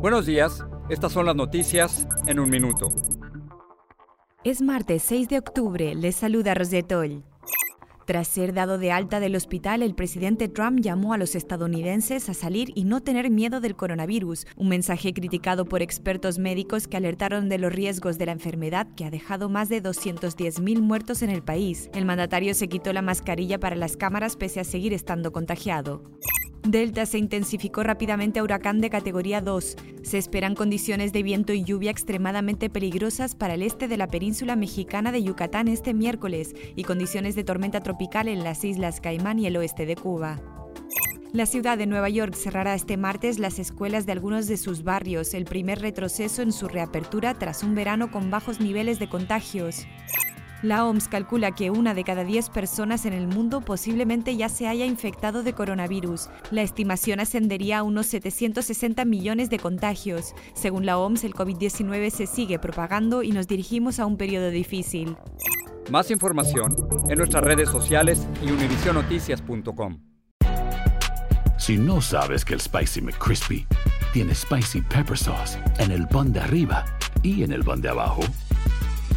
Buenos días, estas son las noticias en un minuto. Es martes 6 de octubre, les saluda Rosetol. Tras ser dado de alta del hospital, el presidente Trump llamó a los estadounidenses a salir y no tener miedo del coronavirus, un mensaje criticado por expertos médicos que alertaron de los riesgos de la enfermedad que ha dejado más de 210.000 muertos en el país. El mandatario se quitó la mascarilla para las cámaras pese a seguir estando contagiado. Delta se intensificó rápidamente a huracán de categoría 2. Se esperan condiciones de viento y lluvia extremadamente peligrosas para el este de la península mexicana de Yucatán este miércoles y condiciones de tormenta tropical en las islas Caimán y el oeste de Cuba. La ciudad de Nueva York cerrará este martes las escuelas de algunos de sus barrios, el primer retroceso en su reapertura tras un verano con bajos niveles de contagios. La OMS calcula que una de cada 10 personas en el mundo posiblemente ya se haya infectado de coronavirus. La estimación ascendería a unos 760 millones de contagios. Según la OMS, el COVID-19 se sigue propagando y nos dirigimos a un periodo difícil. Más información en nuestras redes sociales y univisionoticias.com. Si no sabes que el Spicy McCrispy tiene Spicy Pepper Sauce en el pan de arriba y en el pan de abajo,